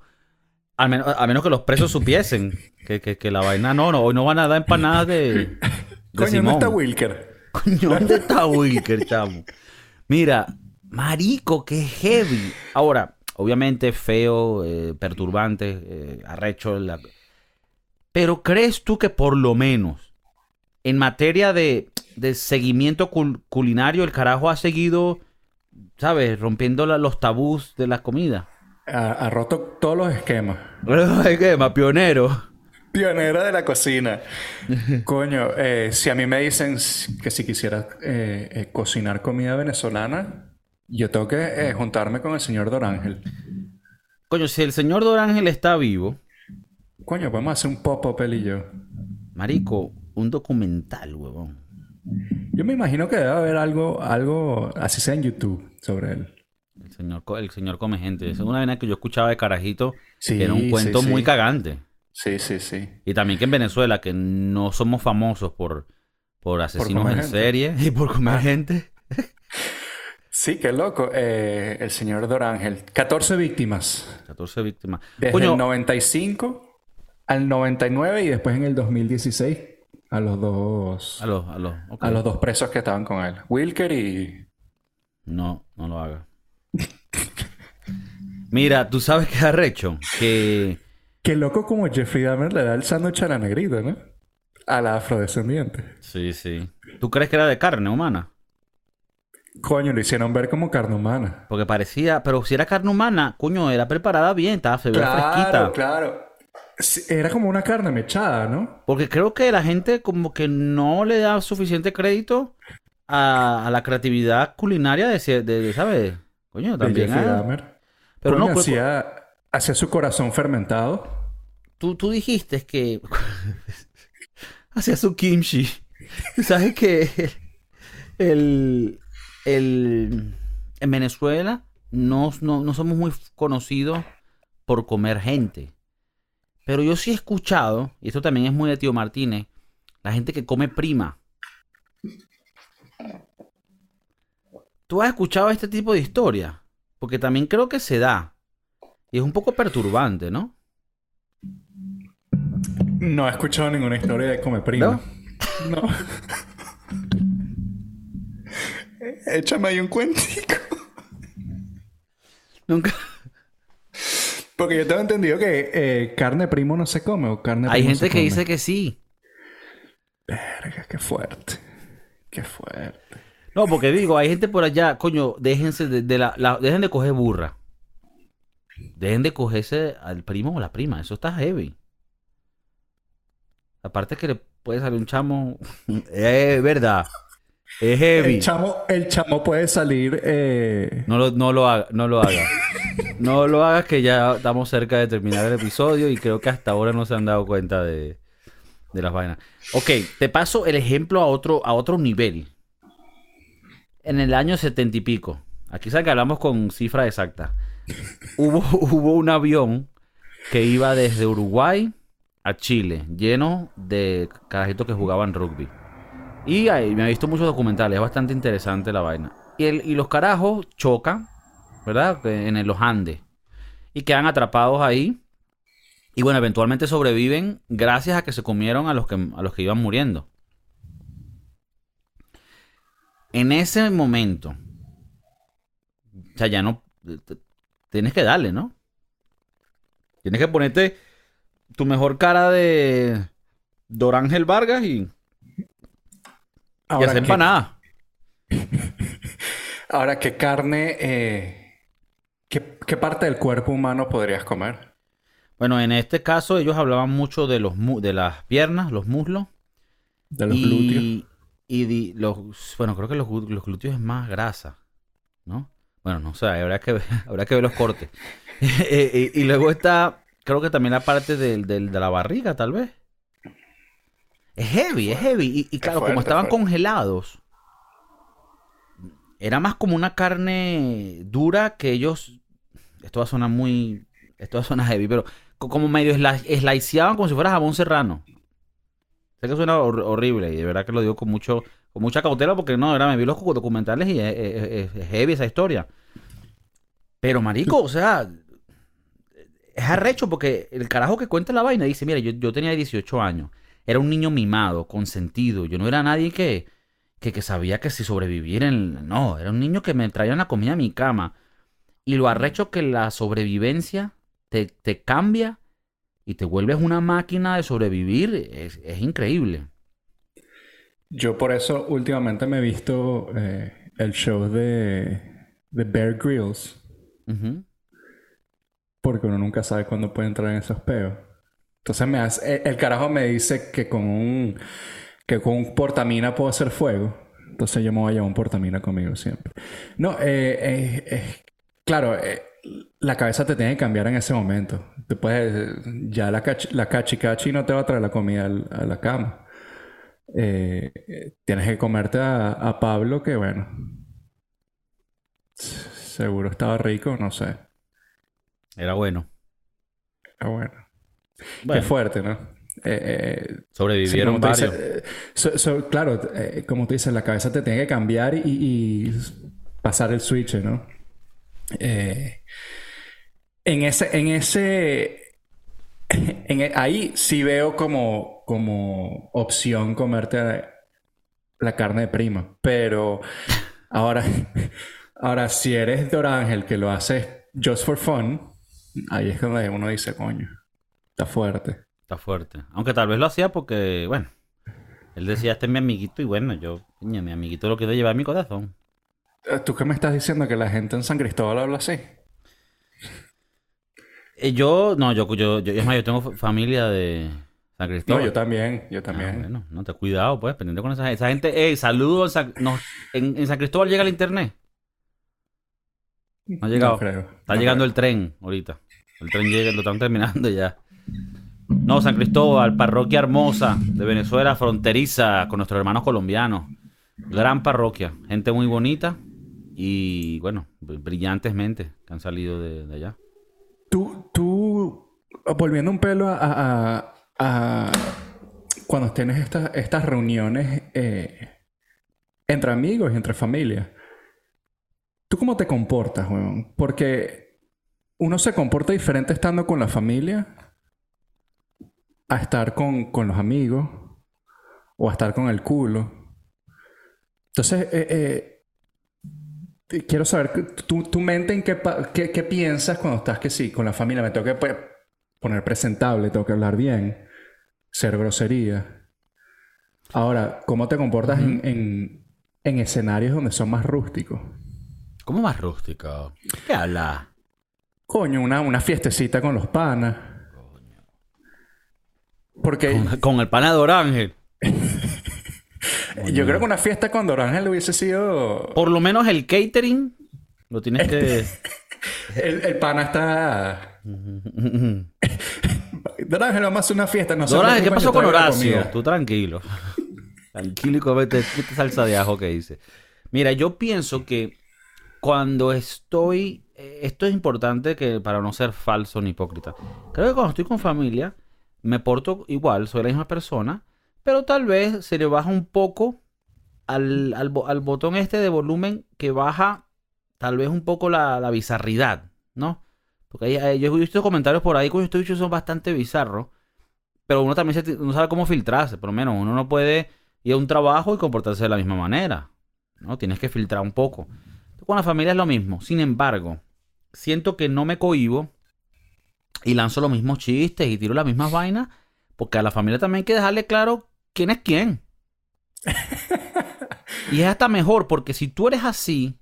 Al menos, a menos que los presos supiesen que, que, que la vaina no, no, hoy no van a dar empanadas de, de Coño, Simón. ¿dónde está Wilker? Coño, ¿dónde está Wilker, chamo? Mira, marico, qué heavy. Ahora, obviamente feo, eh, perturbante, eh, arrecho. la- Pero ¿crees tú que por lo menos en materia de, de seguimiento cul- culinario el carajo ha seguido, ¿sabes? Rompiendo la- los tabús de la comida. Ha, ha roto todos los esquemas. [laughs] ¿Qué? Más pionero. Pionera de la cocina. [laughs] Coño, eh, si a mí me dicen que si quisiera eh, eh, cocinar comida venezolana, yo tengo que eh, juntarme con el señor Dorángel. Coño, si el señor Dorángel está vivo, Coño, podemos hacer un pop-up él y yo. marico, un documental, huevón. Yo me imagino que debe haber algo, algo, así sea en YouTube, sobre él. El señor, el señor come gente. Es una vaina que yo escuchaba de carajito. Sí, que era un cuento sí, muy cagante. Sí, sí, sí. Y también que en Venezuela, que no somos famosos por, por asesinos en gente. serie y por comer Ah. gente. [laughs] Sí, qué loco. Eh, el señor Dorángel. 14 víctimas. 14 víctimas. Desde Coño, el 95 al 99 y después en el 2016 a los dos, a los, a los, a los dos presos que estaban con él. Wilker y... No, no lo haga. Mira, tú sabes que arrecho. Que Qué loco como Jeffrey Dahmer le da el sándwich a la negrita, ¿no? A la afrodescendiente. Sí, sí. ¿Tú crees que era de carne humana? Coño, lo hicieron ver como carne humana. Porque parecía, pero si era carne humana, coño, era preparada bien, estaba veía fresquita. claro. Sí, Era como una carne mechada, ¿no? Porque creo que la gente como que no le da suficiente crédito a, a la creatividad culinaria de, de, de, ¿sabes? Coño, también. Pero Coño, no, pues, hacía, hacía su corazón fermentado. tú, tú dijiste que [laughs] hacía su kimchi. [laughs] Sabes que el, el- en Venezuela no, no, no somos muy conocidos por comer gente. Pero yo sí he escuchado, y esto también es muy de tío Martínez, la gente que come prima. ¿Tú has escuchado este tipo de historia? Porque también creo que se da. Y es un poco perturbante, ¿no? No he escuchado ninguna historia de come prima. No. Échame ahí un cuentico. Nunca. Porque yo tengo entendido que eh, carne primo no se come o carne Hay primo gente se que come. dice que sí. Verga, qué fuerte. Qué fuerte. No, porque digo, hay gente por allá, coño, déjense de, de la, la- dejen de coger burra. Dejen de cogerse al primo o la prima, eso está heavy. Aparte que le puede salir un chamo, [laughs] es verdad, es heavy. El chamo, el chamo puede salir. eh, No lo, no lo haga, no lo haga. No lo hagas que ya estamos cerca de terminar el episodio y creo que hasta ahora no se han dado cuenta de, de las vainas. Ok, te paso el ejemplo a otro, a otro nivel. En el año setenta y pico, aquí sabes que hablamos con cifra exacta, hubo, [laughs] hubo un avión que iba desde Uruguay a Chile, lleno de carajitos que jugaban rugby. Y ahí me he visto muchos documentales, es bastante interesante la vaina. Y, el- y los carajos chocan, ¿verdad? En el- los Andes. Y quedan atrapados ahí. Y bueno, eventualmente sobreviven gracias a que se comieron a los que, a los que iban muriendo. En ese momento, o sea, ya no. Tienes que darle, ¿no? Tienes que ponerte tu mejor cara de Dorángel Vargas y, y ahora, hacer ¿qué, empanada. [laughs] ahora, ¿qué carne. eh, qué, qué parte del cuerpo humano podrías comer? Bueno, en este caso ellos hablaban mucho de los de las piernas, los muslos De los glúteos. y, y di- los bueno, creo que los, los glúteos es más grasa, ¿no? Bueno, no sé, habrá que ver, [laughs] habrá que ver los cortes. [laughs] Eh, y, y luego está, creo que también la parte del, del- de la barriga, tal vez. Es heavy, es heavy. Y, y claro, como fuerte, estaban fuerte. congelados, era más como una carne dura que ellos. Esto va a sonar muy. Esto va a sonar heavy, pero co- como medio sli- sliceaban como si fuera jabón serrano. Sé que suena hor- horrible y de verdad que lo digo con mucho con mucha cautela porque no, era, me vi los documentales y es, es- es- es heavy esa historia. Pero marico, o sea, es arrecho porque el carajo que cuenta la vaina dice, mira, yo, yo tenía 18 años, era un niño mimado, consentido, yo no era nadie que, que, que sabía que si sobrevivir en... No, era un niño que me traía la comida a mi cama. Y lo arrecho que la sobrevivencia te, te cambia y te vuelves una máquina de sobrevivir, es, es increíble. Yo por eso últimamente me he visto eh, el show de, de Bear Grylls. Porque uno nunca sabe cuándo puede entrar en esos peos. Entonces me hace, el, el carajo me dice que con un que con un portamina puedo hacer fuego. Entonces yo me voy a llevar un portamina conmigo siempre. No, eh, eh, eh, claro, eh, la cabeza te tiene que cambiar en ese momento. Puedes, ya la, cachi, la cachi cachi no te va a traer la comida al- a la cama. Eh, eh, tienes que comerte a, a Pablo, que bueno, seguro estaba rico, no sé. Era bueno. Ah, bueno. Bueno, Qué fuerte, ¿no? Eh, eh, sobrevivieron varios. dices, eh, so- so- claro, como tú dices, la cabeza te tiene que cambiar y, y pasar el switch, ¿no? En ese, en ese, [laughs] en e- ahí sí veo como, como opción comerte la carne de prima, pero ahora, [laughs] ahora si eres Dorángel que lo haces just for fun, ahí es donde uno dice, coño, está fuerte. Está fuerte. Aunque tal vez lo hacía porque, bueno, él decía, este es mi amiguito y bueno, yo, mi amiguito lo quiero llevar a mi corazón. Eh, ¿Tú qué me estás diciendo? ¿Que la gente en San Cristóbal habla así? Eh, yo, no, yo, yo, yo, es más, yo tengo fa- familia de San No, Cristóbal. yo también, yo Ah, también. bueno, no te cuidado, pues, pendiente con esa gente. Esa gente, eh, saludos. en, San- no, en, en San Cristóbal llega el internet. No ha llegado. creo. Está no llegando creo. el tren ahorita. El tren llega, lo están terminando ya. No, San Cristóbal, parroquia hermosa de Venezuela, fronteriza con nuestros hermanos colombianos. Gran parroquia, gente muy bonita y, bueno, br- brillantes mentes que han salido de, allá. Tú, tú, volviendo un pelo a, cuando tienes estas reuniones eh, entre amigos y entre familia, ¿tú cómo te comportas, weón? Porque uno se comporta diferente estando con la familia a estar con, con los amigos o a estar con el culo. Entonces, eh, eh, quiero saber, tu, mente en qué, qué, qué piensas cuando estás que sí, con la familia, me tengo que pues, poner presentable, tengo que hablar bien, ser grosería. Ahora, ¿cómo te comportas en, en- en escenarios donde son más rústicos? ¿Cómo más rústico? ¿Qué habla? Coño, una, una fiestecita con los panas. Porque Con, con el pana de Orángel. [laughs] yo creo que una fiesta con Dorángel hubiese sido... Por lo menos el catering lo tienes que... [laughs] El, el pana está... [laughs] Dorángel, vamos a hacer una fiesta. No Dorángel, ¿qué pasó con Horacio? Tú tranquilo. tranquilo y comete esta salsa de ajo que hice. Mira, yo pienso que cuando estoy... eh, Esto es importante que para no ser falso ni hipócrita. Creo que cuando estoy con familia me porto igual, soy la misma persona, pero tal vez se le baja un poco al, al bo- al botón este de volumen que baja tal vez un poco la, la bizarridad, ¿no? Porque hay- yo he visto comentarios por ahí que estos bichos son bastante bizarros, pero uno también se uno sabe cómo filtrarse, por lo menos uno no puede ir a un trabajo y comportarse de la misma manera, ¿no? Tienes que filtrar un poco. Con la familia es lo mismo, sin embargo, siento que no me cohibo y lanzo los mismos chistes y tiro las mismas vainas, porque a la familia también hay que dejarle claro quién es quién. [laughs] y es hasta mejor, porque si tú eres así,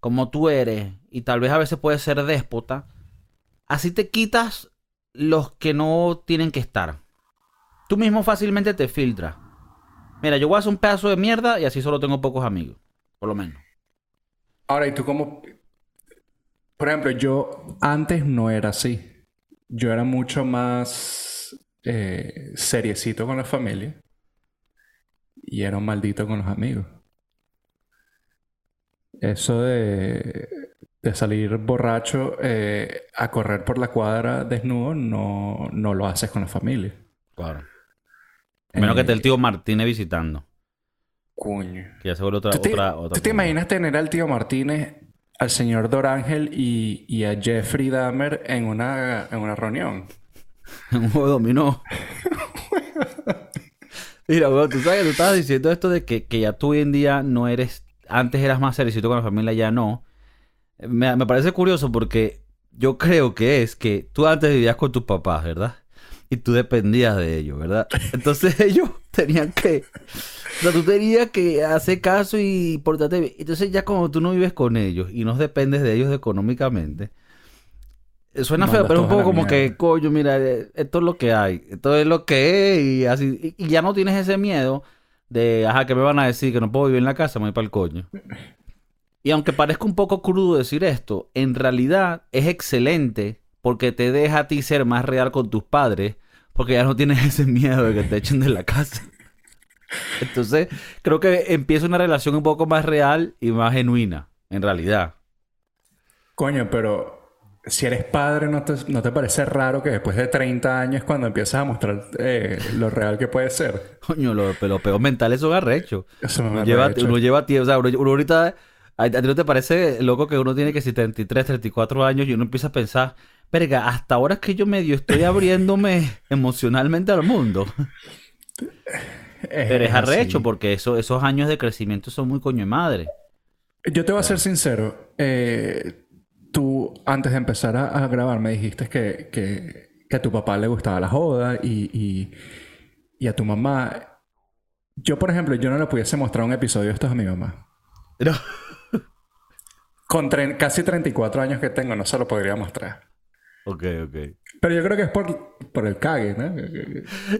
como tú eres, y tal vez a veces puedes ser déspota, así te quitas los que no tienen que estar. Tú mismo fácilmente te filtras. Mira, yo voy a hacer un pedazo de mierda y así solo tengo pocos amigos, por lo menos. Ahora, ¿y tú cómo...? Por ejemplo, yo antes no era así. Yo era mucho más eh, seriecito con la familia. Y era un maldito con los amigos. Eso de, de salir borracho eh, a correr por la cuadra desnudo no, no lo haces con la familia. Claro. A menos que esté el tío Martínez visitando. Coño. Que ya se vuelve otra, ¿Tú te, otra, otra tú te imaginas tener al tío Martínez, al señor Dorángel y, y a Jeffrey Dahmer en una, en una reunión? [laughs] Un juego de dominó. [laughs] Mira, weón, tú sabes que tú estabas diciendo esto de que, que ya tú hoy en día no eres. Antes eras más seriecito con la familia, ya no. Me, me parece curioso porque yo creo que es que tú antes vivías con tus papás, ¿verdad? Y tú dependías de ellos, ¿verdad? Entonces [laughs] ellos tenían que. O sea, tú tenías que hacer caso y portarte bien. Entonces ya como tú no vives con ellos y no dependes de ellos económicamente. Suena feo, pero es un poco como que, coño, mira, eh, esto es lo que hay, esto es lo que es, y así, y, y ya no tienes ese miedo de, ajá, que me van a decir que no puedo vivir en la casa, me voy para el coño. Y aunque parezca un poco crudo decir esto, en realidad es excelente porque te deja a ti ser más real con tus padres, porque ya no tienes ese miedo de que te echen de la casa. Entonces, creo que empieza una relación un poco más real y más genuina, en realidad. Coño, pero si eres padre, ¿no te, no te parece raro que después de 30 años, cuando empiezas a mostrar eh, lo real que puede ser? Coño, los lo peos mentales son arrechos. Eso me Uno lleva, arrecha. uno lleva tiempo, o sea, uno, uno ahorita, ¿a, a ti no te parece loco que uno tiene que si 33, 34 años y uno empieza a pensar, verga, hasta ahora es que yo medio estoy abriéndome [laughs] emocionalmente al mundo? Pero es arrecho porque eso, esos años de crecimiento son muy coño de madre. Yo te voy a ser sincero. eh, tú, antes de empezar a, a grabar, me dijiste que, que, que a tu papá le gustaba la joda y, y, y a tu mamá. Yo, por ejemplo, yo no le pudiese mostrar un episodio de estos a mi mamá. No. Con casi 34 años que tengo, no se lo podría mostrar. Ok, ok. Pero yo creo que es por, por el cague, ¿no?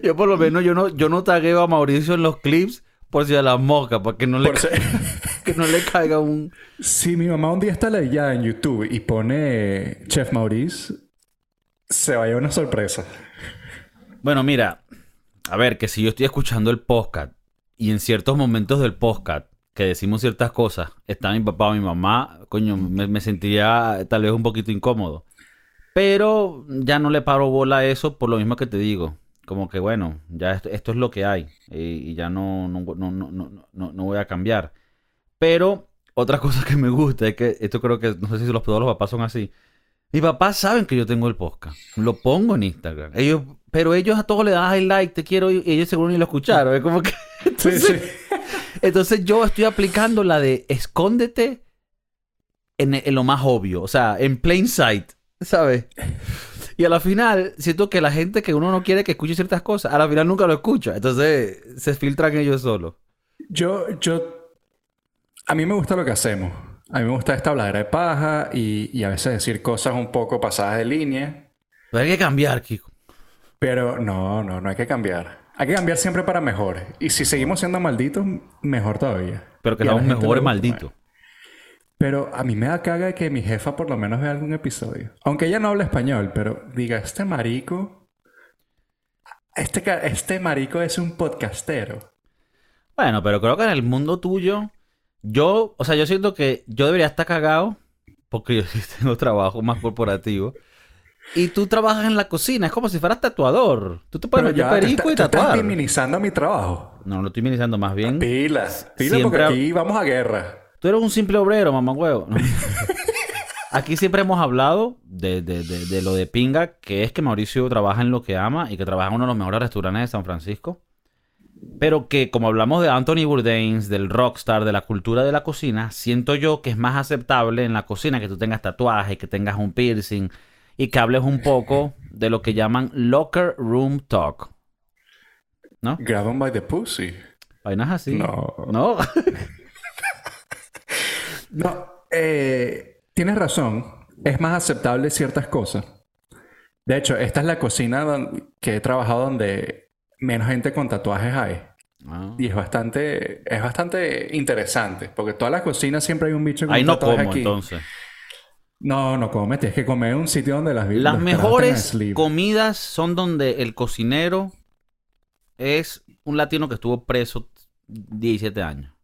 Yo por lo menos yo no, yo no tagueo a Mauricio en los clips por si a la mosca, para que no le, [laughs] que no le caiga un... Si mi mamá un día está ya en YouTube y pone Chef Maurice, se vaya una sorpresa. Bueno, mira, a ver, que si yo estoy escuchando el podcast y en ciertos momentos del podcast que decimos ciertas cosas, está mi papá o mi mamá, coño, me, me sentiría tal vez un poquito incómodo. Pero ya no le paro bola a eso por lo mismo que te digo. Como que bueno, ya esto, esto es lo que hay y, y ya no, no, no, no, no, voy a cambiar. Pero otra [laughs] cosa que me gusta es que esto creo que, no sé si los, todos los papás son así. Mis papás saben que yo tengo el podcast. Lo pongo en Instagram. Ellos, pero ellos a todos le dan el like, te quiero, y ellos seguro ni lo escucharon. Es como que. [laughs] Sí, Entonces, sí. entonces yo estoy aplicando la de escóndete en, en lo más obvio. O sea, en plain sight. ¿Sabes? Y a la final, siento que la gente que uno no quiere que escuche ciertas cosas, a la final nunca lo escucha. Entonces se filtran ellos solos. Yo, yo... A mí me gusta lo que hacemos. A mí me gusta esta habladera de paja y, y a veces decir cosas un poco pasadas de línea. Pero hay que cambiar, Kiko. Pero no, no, no hay que cambiar. Hay que cambiar siempre para mejor. Y si seguimos siendo malditos, mejor todavía. Pero que seamos mejores malditos. Pero a mí me da caga que mi jefa por lo menos vea algún episodio. Aunque ella no habla español, pero diga, este marico... Este, este marico es un podcastero. Bueno, pero creo que en el mundo tuyo, yo, o sea, yo siento que yo debería estar cagado porque yo sí [laughs] tengo trabajo más corporativo. Y tú trabajas en la cocina, es como si fueras tatuador. Tú te puedes Pero meter perico y te estás tatuar. minimizando mi trabajo. No, no lo estoy minimizando, más bien. Pila, pila Siempre porque aquí vamos a guerra. Tú eres un simple obrero, mamá huevo. [laughs] Aquí siempre hemos hablado de, de- de- de lo de pinga, que es que Mauricio trabaja en lo que ama y que trabaja en uno de los mejores restaurantes de San Francisco. Pero que como hablamos de Anthony Bourdain, del rockstar, de la cultura de la cocina, siento yo que es más aceptable en la cocina que tú tengas tatuajes, que tengas un piercing y que hables un poco de lo que llaman locker room talk. ¿No? Grab 'em by the pussy. Vainas así. No. ¿No? [laughs] No, eh, tienes razón. Es más aceptable ciertas cosas. De hecho, esta es la cocina que he trabajado donde menos gente con tatuajes hay. Ah. Y es bastante, es bastante interesante. Porque todas las cocinas siempre hay un bicho con Ahí no como aquí. entonces. No, no comes. Tienes que comer en un sitio donde las Las mejores comidas son donde el cocinero es un latino que estuvo preso 17 años.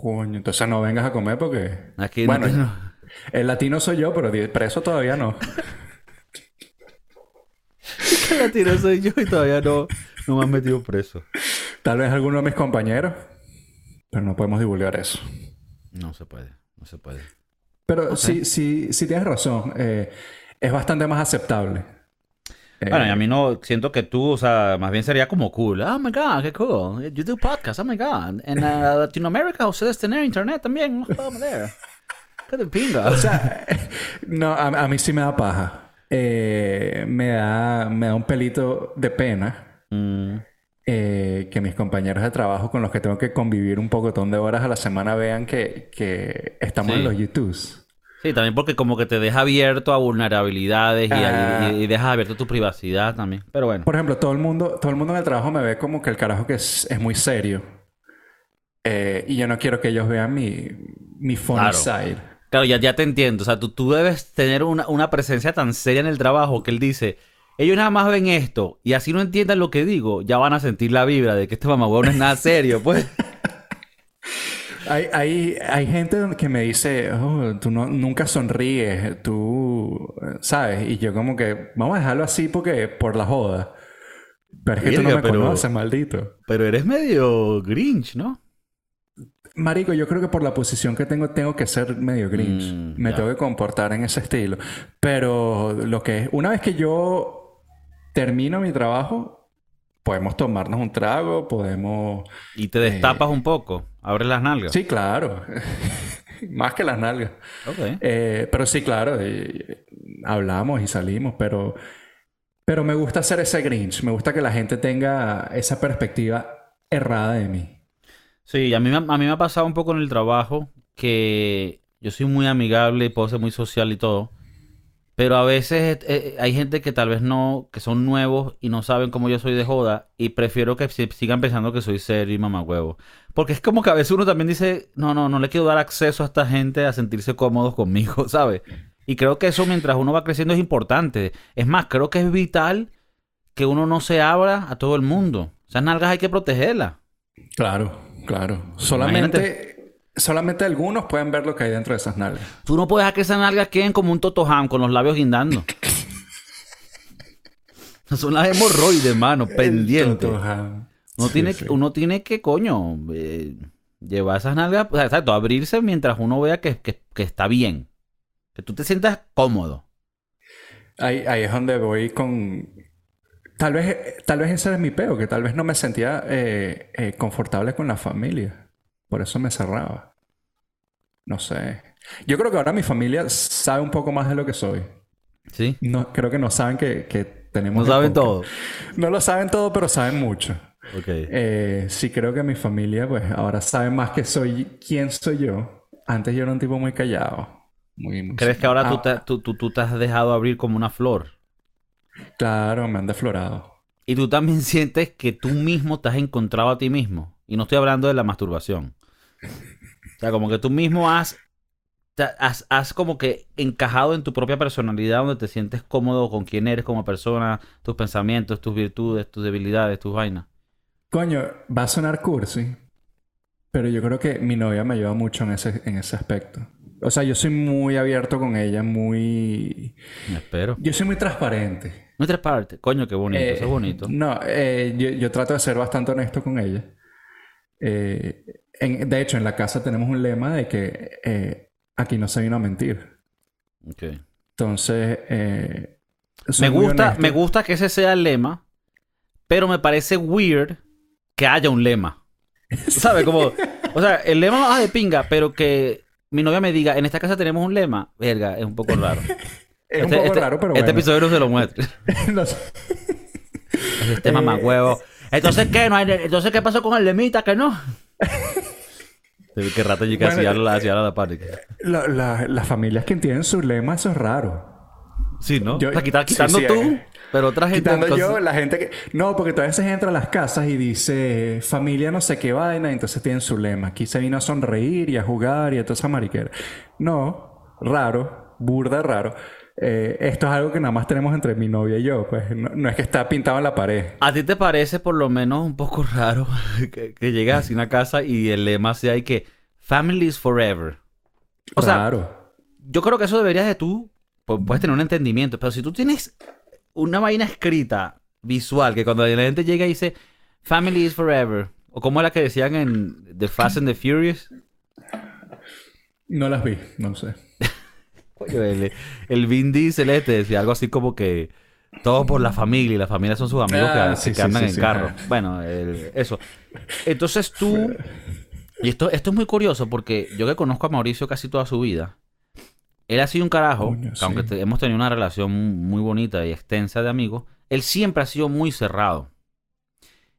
Coño, entonces no vengas a comer porque... Aquí Bueno, no El latino soy yo, pero preso todavía no. [laughs] ¿Qué latino soy yo y todavía no, no me han metido preso. Tal vez alguno de mis compañeros. Pero no podemos divulgar eso. No se puede, no se puede. Pero sí, sí, sí tienes razón. Eh, es bastante más aceptable. Eh, Bueno, y a mí no, siento que tú, o sea, más bien sería como cool. Oh my god, qué cool. You do podcast, oh my god. En uh, Latinoamérica ustedes tener internet también. Oh, there. Qué de pinga. O sea, no, a, a mí sí me da paja. Eh, me, da, me da un pelito de pena Mm, eh, que mis compañeros de trabajo con los que tengo que convivir un pocotón de horas a la semana vean que, que estamos Sí. en los YouTubes. Sí, también porque como que te deja abierto a vulnerabilidades y, Ah. y- y dejas abierto tu privacidad también. Pero bueno. Por ejemplo, todo el mundo, todo el mundo en el trabajo me ve como que el carajo que es, es muy serio. Eh, y yo no quiero que ellos vean mi, mi funny Claro. side. Claro, ya, ya te entiendo. O sea, tú, tú debes tener una, una presencia tan seria en el trabajo que él dice, ellos nada más ven esto y así no entiendan lo que digo, ya van a sentir la vibra de que este mamagüey no es nada serio, pues. [laughs] Hay, hay, hay gente que me dice, oh, tú no, nunca sonríes, tú, ¿sabes? Y yo como que, vamos a dejarlo así porque por la joda. Pero es que tú no me pero- conoces, maldito. Pero eres medio grinch, ¿no? Marico, yo creo que por la posición que tengo, tengo que ser medio grinch. Mm, me tengo que comportar en ese estilo. Pero lo que es, una vez que yo termino mi trabajo, podemos tomarnos un trago, podemos... Y te destapas un poco, abres las nalgas. Sí, claro. [laughs] Más que las nalgas. Eh, pero sí, claro, eh, hablamos y salimos, pero, pero me gusta hacer ese Grinch, me gusta que la gente tenga esa perspectiva errada de mí. Sí, a mí, me- a mí me ha pasado un poco en el trabajo que yo soy muy amigable y puedo ser muy social y todo, Pero a veces eh, eh, hay gente que tal vez no, que son nuevos y no saben cómo yo soy de joda y prefiero que si- sigan pensando que soy serio y mamagüevo. Porque es como que a veces uno también dice, no, no, no le quiero dar acceso a esta gente a sentirse cómodos conmigo, [laughs] ¿sabes? Y creo que eso mientras uno va creciendo es importante. Es más, creo que es vital que uno no se abra a todo el mundo. Esas nalgas hay que protegerlas. Claro, claro. Solamente, solamente algunos pueden ver lo que hay dentro de esas nalgas. Tú no puedes dejar que esas nalgas queden como un totojam con los labios guindando. [laughs] Son las hemorroides, mano, ajá. Uno, Sí, tiene, sí. uno tiene que, coño, eh, llevar esas nalgas, o sea, exacto, abrirse mientras uno vea que, que- que está bien. Que tú te sientas cómodo. Ahí, ahí es donde voy con... Tal vez, tal vez ese es mi peo, que tal vez no me sentía eh, eh, confortable con la familia. Por eso me cerraba. No sé. Yo creo que ahora mi familia sabe un poco más de lo que soy. ¿Sí? No, creo que no saben que, que tenemos... No saben todo. No lo saben todo, pero saben mucho. Ok. Eh, sí creo que mi familia, pues, ahora sabe más que soy quién soy yo. Antes yo era un tipo muy callado. Muy, muy- ¿Crees que ahora tú, Ah, te, tú, tú- tú te has dejado abrir como una flor? Claro, me han deflorado. Y tú también [laughs] sientes que tú mismo te has encontrado a ti mismo. Y no estoy hablando de la masturbación. O sea, como que tú mismo has, has, has como que encajado en tu propia personalidad donde te sientes cómodo con quién eres como persona, tus pensamientos, tus virtudes, tus debilidades, tus vainas. Coño, va a sonar cursi, pero yo creo que mi novia me ayuda mucho en ese, en ese aspecto. O sea, yo soy muy abierto con ella, muy... Me espero. Yo soy muy transparente. Nuestra parte. Coño, qué bonito. Eh, eso es bonito. No, eh, yo, yo trato de ser bastante honesto con ella. Eh, en- de hecho, en la casa tenemos un lema de que eh, aquí no se vino a mentir. Ok. Entonces, eh, Me gusta, me gusta que ese sea el lema, pero me parece weird que haya un lema. [laughs] ¿Sabes? Como, o sea, el lema va de pinga, pero que mi novia me diga, en esta casa tenemos un lema, verga, es un poco raro. [laughs] Es un Este- poco este- raro, pero Este bueno. episodio no se lo muestre. [laughs] No sé. Este mamá huevo. Entonces, ¿qué? ¿No hay- Entonces, ¿qué pasó con el lemita? Que no. [laughs] Que rato llega Bueno, hacia la, hacia la parte. La- la- las familias que tienen su lema, eso es raro. Sí, ¿no? Yo- o sea, quita- sí, quitando sí, tú, eh. pero otra gente... Quitando yo, la gente que... No, porque tú a veces entra a las casas y dice familia no sé qué vaina, y entonces tienen su lema. Aquí se vino a sonreír y a jugar y a toda esa mariquera. No, raro, burda raro. Eh, esto es algo que nada más tenemos entre mi novia y yo. Pues no, no es que está pintado en la pared. ¿A ti te parece por lo menos un poco [laughs] raro que, que llegues así a una casa y el lema sea y que Family is forever? O sea, raro. yo creo que eso deberías de tú, pues, puedes tener un entendimiento, pero si tú tienes una vaina escrita visual que cuando la gente llega y dice Family is forever, o como la que decían en The Fast and the Furious, No las vi, no sé. [laughs] el, el Vin Diesel este decía algo así como que todo por la familia y la familia son sus amigos Ah, que, sí, que sí, andan sí, en carro. Bueno, el- eso. Entonces tú, y esto, esto es muy curioso porque yo que conozco a Mauricio casi toda su vida, él ha sido un carajo, Coño, que aunque te- hemos tenido una relación muy bonita y extensa de amigos, él siempre ha sido muy cerrado.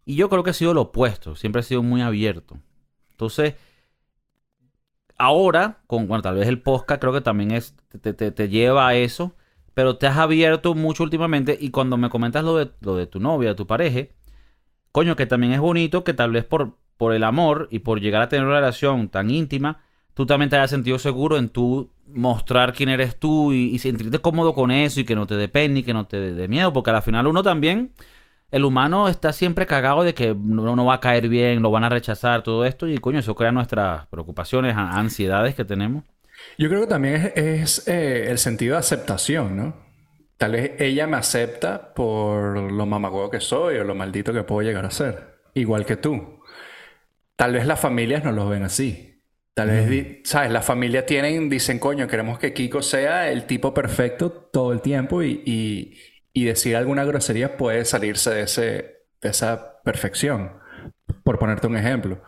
Y yo creo que ha sido lo opuesto, siempre ha sido muy abierto. Entonces, ahora, con bueno, tal vez el podcast creo que también es, te, te- te lleva a eso, pero te has abierto mucho últimamente y cuando me comentas lo de, lo de tu novia, de tu pareja, coño, que también es bonito que tal vez por, por el amor y por llegar a tener una relación tan íntima, tú también te hayas sentido seguro en tú mostrar quién eres tú y, sentirte cómodo con eso y que no te dé pena y que no te dé miedo, porque al final uno también, el humano está siempre cagado de que no, no va a caer bien, lo van a rechazar, todo esto, y coño, eso crea nuestras preocupaciones, ansiedades que tenemos. Yo creo que también es, es, eh, el sentido de aceptación, ¿no? Tal vez ella me acepta por lo mamagüevo que soy o lo maldito que puedo llegar a ser. Igual que tú. Tal vez las familias no lo ven así. Tal vez, ¿sabes? Las familias tienen, dicen, coño, queremos que Kiko sea el tipo perfecto todo el tiempo y, y- y decir alguna grosería puede salirse de, ese, de esa perfección. Por ponerte un ejemplo.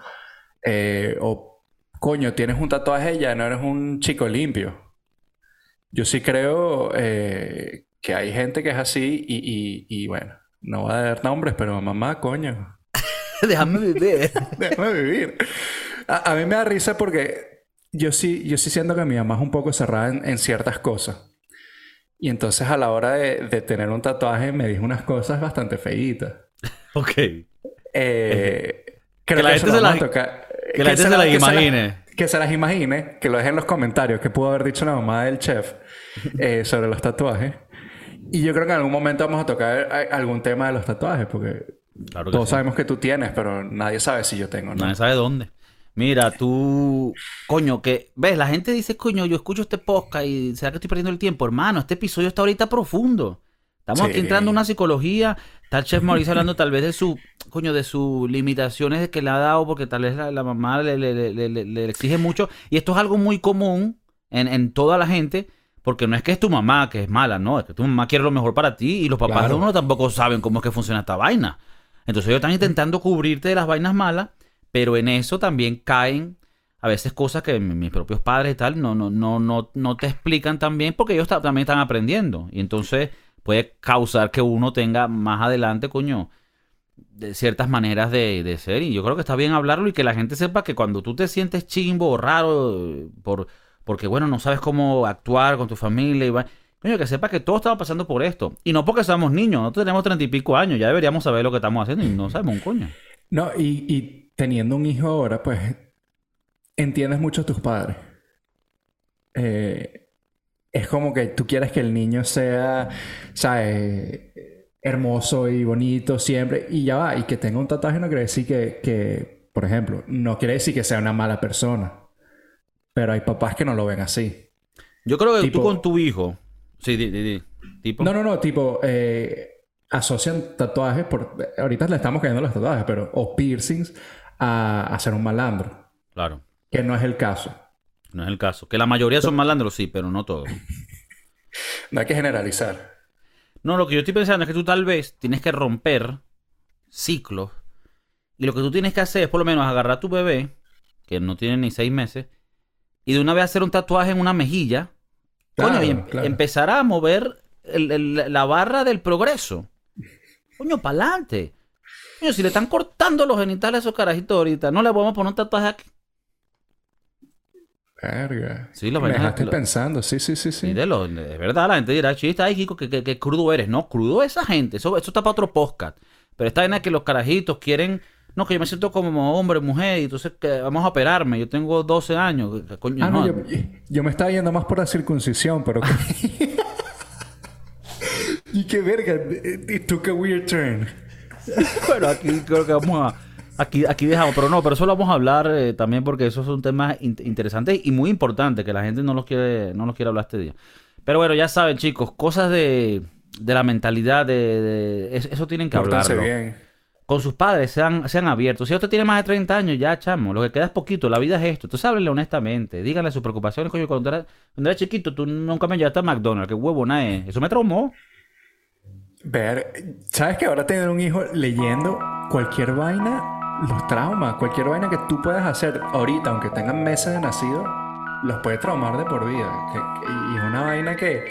Eh, o coño, tienes un tatuaje y ya no eres un chico limpio. Yo sí creo eh, que hay gente que es así y, y- y, bueno, no voy a dar nombres, pero mamá, coño, [laughs] Déjame vivir. [laughs] déjame vivir. A, a mí me da risa porque yo sí, yo sí siento que mi mamá es un poco cerrada en, en ciertas cosas. Y entonces a la hora de, de tener un tatuaje me dijo unas cosas bastante feitas. Ok. Eh, Que la gente se las- que la gente se la- las imagine. que se las imagine, que lo dejen en los comentarios, que pudo haber dicho la mamá del chef eh, [laughs] sobre los tatuajes. Y yo creo que en algún momento vamos a tocar algún tema de los tatuajes, porque Claro todos sí. sabemos que tú tienes, pero nadie sabe si yo tengo, ¿no? Nadie sabe dónde. Mira, tú, coño, que, ves, la gente dice, coño, yo escucho este podcast y será que estoy perdiendo el tiempo, hermano, este episodio está ahorita profundo. Estamos aquí entrando en una psicología, está el chef Mauricio hablando tal vez de su, coño, de sus limitaciones que le ha dado porque tal vez la, la mamá le, le- le- le- exige mucho y esto es algo muy común en, en toda la gente. Porque no es que es tu mamá que es mala, no, es que tu mamá quiere lo mejor para ti y los papás de uno tampoco saben cómo es que funciona esta vaina. Entonces ellos están intentando cubrirte de las vainas malas, pero en eso también caen a veces cosas que mi- mis propios padres y tal no, no, no, no, no te explican tan bien porque ellos ta- también están aprendiendo. Y entonces puede causar que uno tenga más adelante, coño, de ciertas maneras de, de ser. Y yo creo que está bien hablarlo y que la gente sepa que cuando tú te sientes chimbo o raro eh, por, porque, bueno, no sabes cómo actuar con tu familia y va- Coño, que sepa que todos estamos pasando por esto. Y no porque seamos niños, nosotros tenemos treinta y pico años, ya deberíamos saber lo que estamos haciendo y no sabemos un coño. No, y teniendo un hijo ahora, pues entiendes mucho a tus padres. Eh, es como que tú quieres que el niño sea, ¿sabes? Hermoso y bonito siempre, y ya va. Y que tenga un tatuaje no quiere decir que, que, por ejemplo, no quiere decir que sea una mala persona. Pero hay papás que no lo ven así. Yo creo que Tipo- tú con tu hijo. Sí, di, di, di. Tipo. No, no, no, tipo, eh, asocian tatuajes, por, ahorita le estamos cayendo los tatuajes, pero, o piercings, a, a ser un malandro, Claro, que no es el caso. no es el caso. Que la mayoría son malandros, sí, pero no todos. [laughs] No hay que generalizar. No, lo que yo estoy pensando es que tú tal vez tienes que romper ciclos. Y lo que tú tienes que hacer es por lo menos agarrar a tu bebé, que no tiene ni seis meses, y de una vez hacer un tatuaje en una mejilla. Coño, Claro, y em- claro. empezar a mover el- el- la barra del progreso. Coño, pa'lante. Coño, si le están cortando los genitales a esos carajitos ahorita, no le podemos poner un tatuaje aquí. Verga. Sí, lo Me dejaste lo- pensando, sí, sí, sí, sí. De verdad, la gente dirá, chiste, ay, Kiko, que, crudo eres. No, crudo esa gente. Eso, eso está para otro podcast. Pero esta vaina que los carajitos quieren. No, que yo me siento como hombre, mujer, y entonces que vamos a operarme. Yo tengo 12 años. coño, Ah, no, no. yo, yo me estaba yendo más por la circuncisión, pero... [laughs] [laughs] y qué verga, it, it took a weird turn. [laughs] Pero aquí creo que vamos a. Aquí, aquí dejamos, pero no, pero eso lo vamos a hablar eh, también porque esos son temas in- interesantes y muy importantes que la gente no los quiere, no los quiere hablar este día. Pero bueno, ya saben, chicos, cosas de, de la mentalidad, de, de- es- eso tienen que Pórtense hablarlo. bien. con sus padres, sean, sean abiertos. Si usted tiene más de 30 años, ya, chamo, lo que queda es poquito, la vida es esto. Entonces háblenle honestamente, díganle sus preocupaciones. Coño, cuando era, cuando era chiquito, tú nunca me llevaste a McDonald's, qué huevo, nada es. Eso me traumó. Ver, ¿sabes que ahora tener un hijo leyendo cualquier vaina los trauma? Cualquier vaina que tú puedas hacer ahorita, aunque tengan meses de nacido, los puede traumar de por vida. Y es una vaina que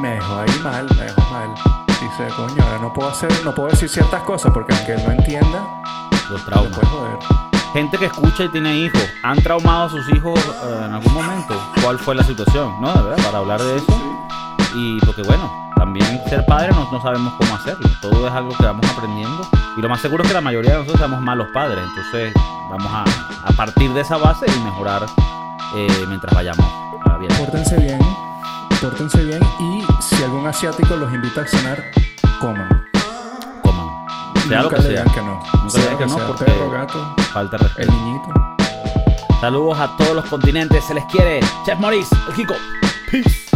me dejó ahí mal, me dejó mal. Dice, coño, ahora no puedo hacer, no puedo decir ciertas cosas porque aunque él no entienda, Los traumas. puede joder. Gente que escucha y tiene hijos, ¿han traumado a sus hijos eh, en algún momento? ¿Cuál fue la situación? ¿No? De verdad, para hablar de eso. Y porque bueno, también ser padre no, no sabemos cómo hacerlo. Todo es algo que vamos aprendiendo. Y lo más seguro es que la mayoría de nosotros somos malos padres. Entonces vamos a, a partir de esa base y mejorar eh, mientras vayamos bien. Pórtense bien, pórtense bien y si algún asiático los invita a cenar, coman. Coman. Sea lo Nunca que le sea. digan que no. Nunca le Sea digan lo que no porque perro, gato, falta respeto. el niñito. Saludos a todos los continentes. Se les quiere. Chef Maurice, el Kiko. Peace.